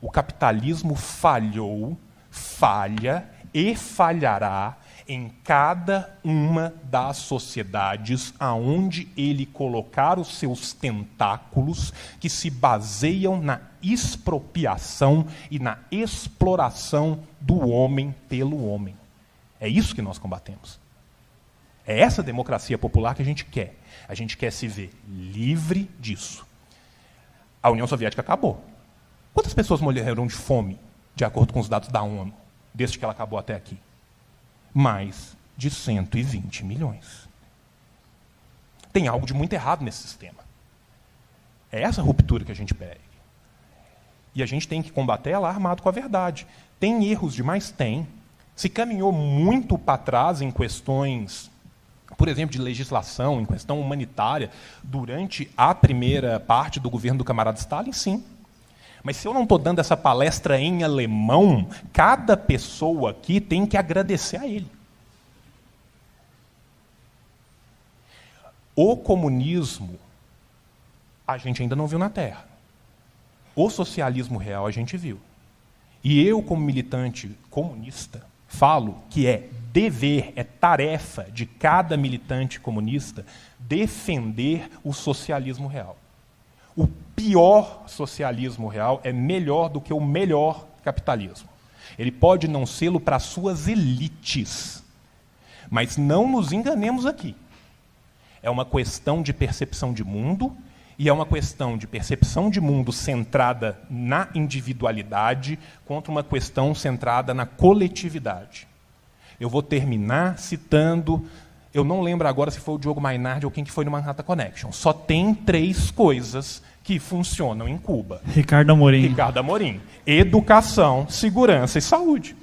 O capitalismo falhou, falha e falhará em cada uma das sociedades aonde ele colocar os seus tentáculos que se baseiam na expropriação e na exploração do homem pelo homem. É isso que nós combatemos. É essa democracia popular que a gente quer. A gente quer se ver livre disso. A União Soviética acabou. Quantas pessoas morreram de fome, de acordo com os dados da ONU, desde que ela acabou até aqui? mais de 120 milhões. Tem algo de muito errado nesse sistema. É essa ruptura que a gente pede. E a gente tem que combater ela armado com a verdade. Tem erros demais? Tem. Se caminhou muito para trás em questões, por exemplo, de legislação, em questão humanitária, durante a primeira parte do governo do camarada Stalin, sim. Mas se eu não estou dando essa palestra em alemão, cada pessoa aqui tem que agradecer a ele. O comunismo a gente ainda não viu na Terra. O socialismo real a gente viu. E eu, como militante comunista, falo que é dever, é tarefa de cada militante comunista defender o socialismo real. Pior socialismo real é melhor do que o melhor capitalismo. Ele pode não sê-lo para suas elites. Mas não nos enganemos aqui. É uma questão de percepção de mundo e é uma questão de percepção de mundo centrada na individualidade contra uma questão centrada na coletividade. Eu vou terminar citando eu não lembro agora se foi o Diogo Mainardi ou quem que foi no Manhattan Connection. Só tem três coisas que funcionam em Cuba. Ricardo Amorim. Ricardo Amorim. Educação, segurança e saúde.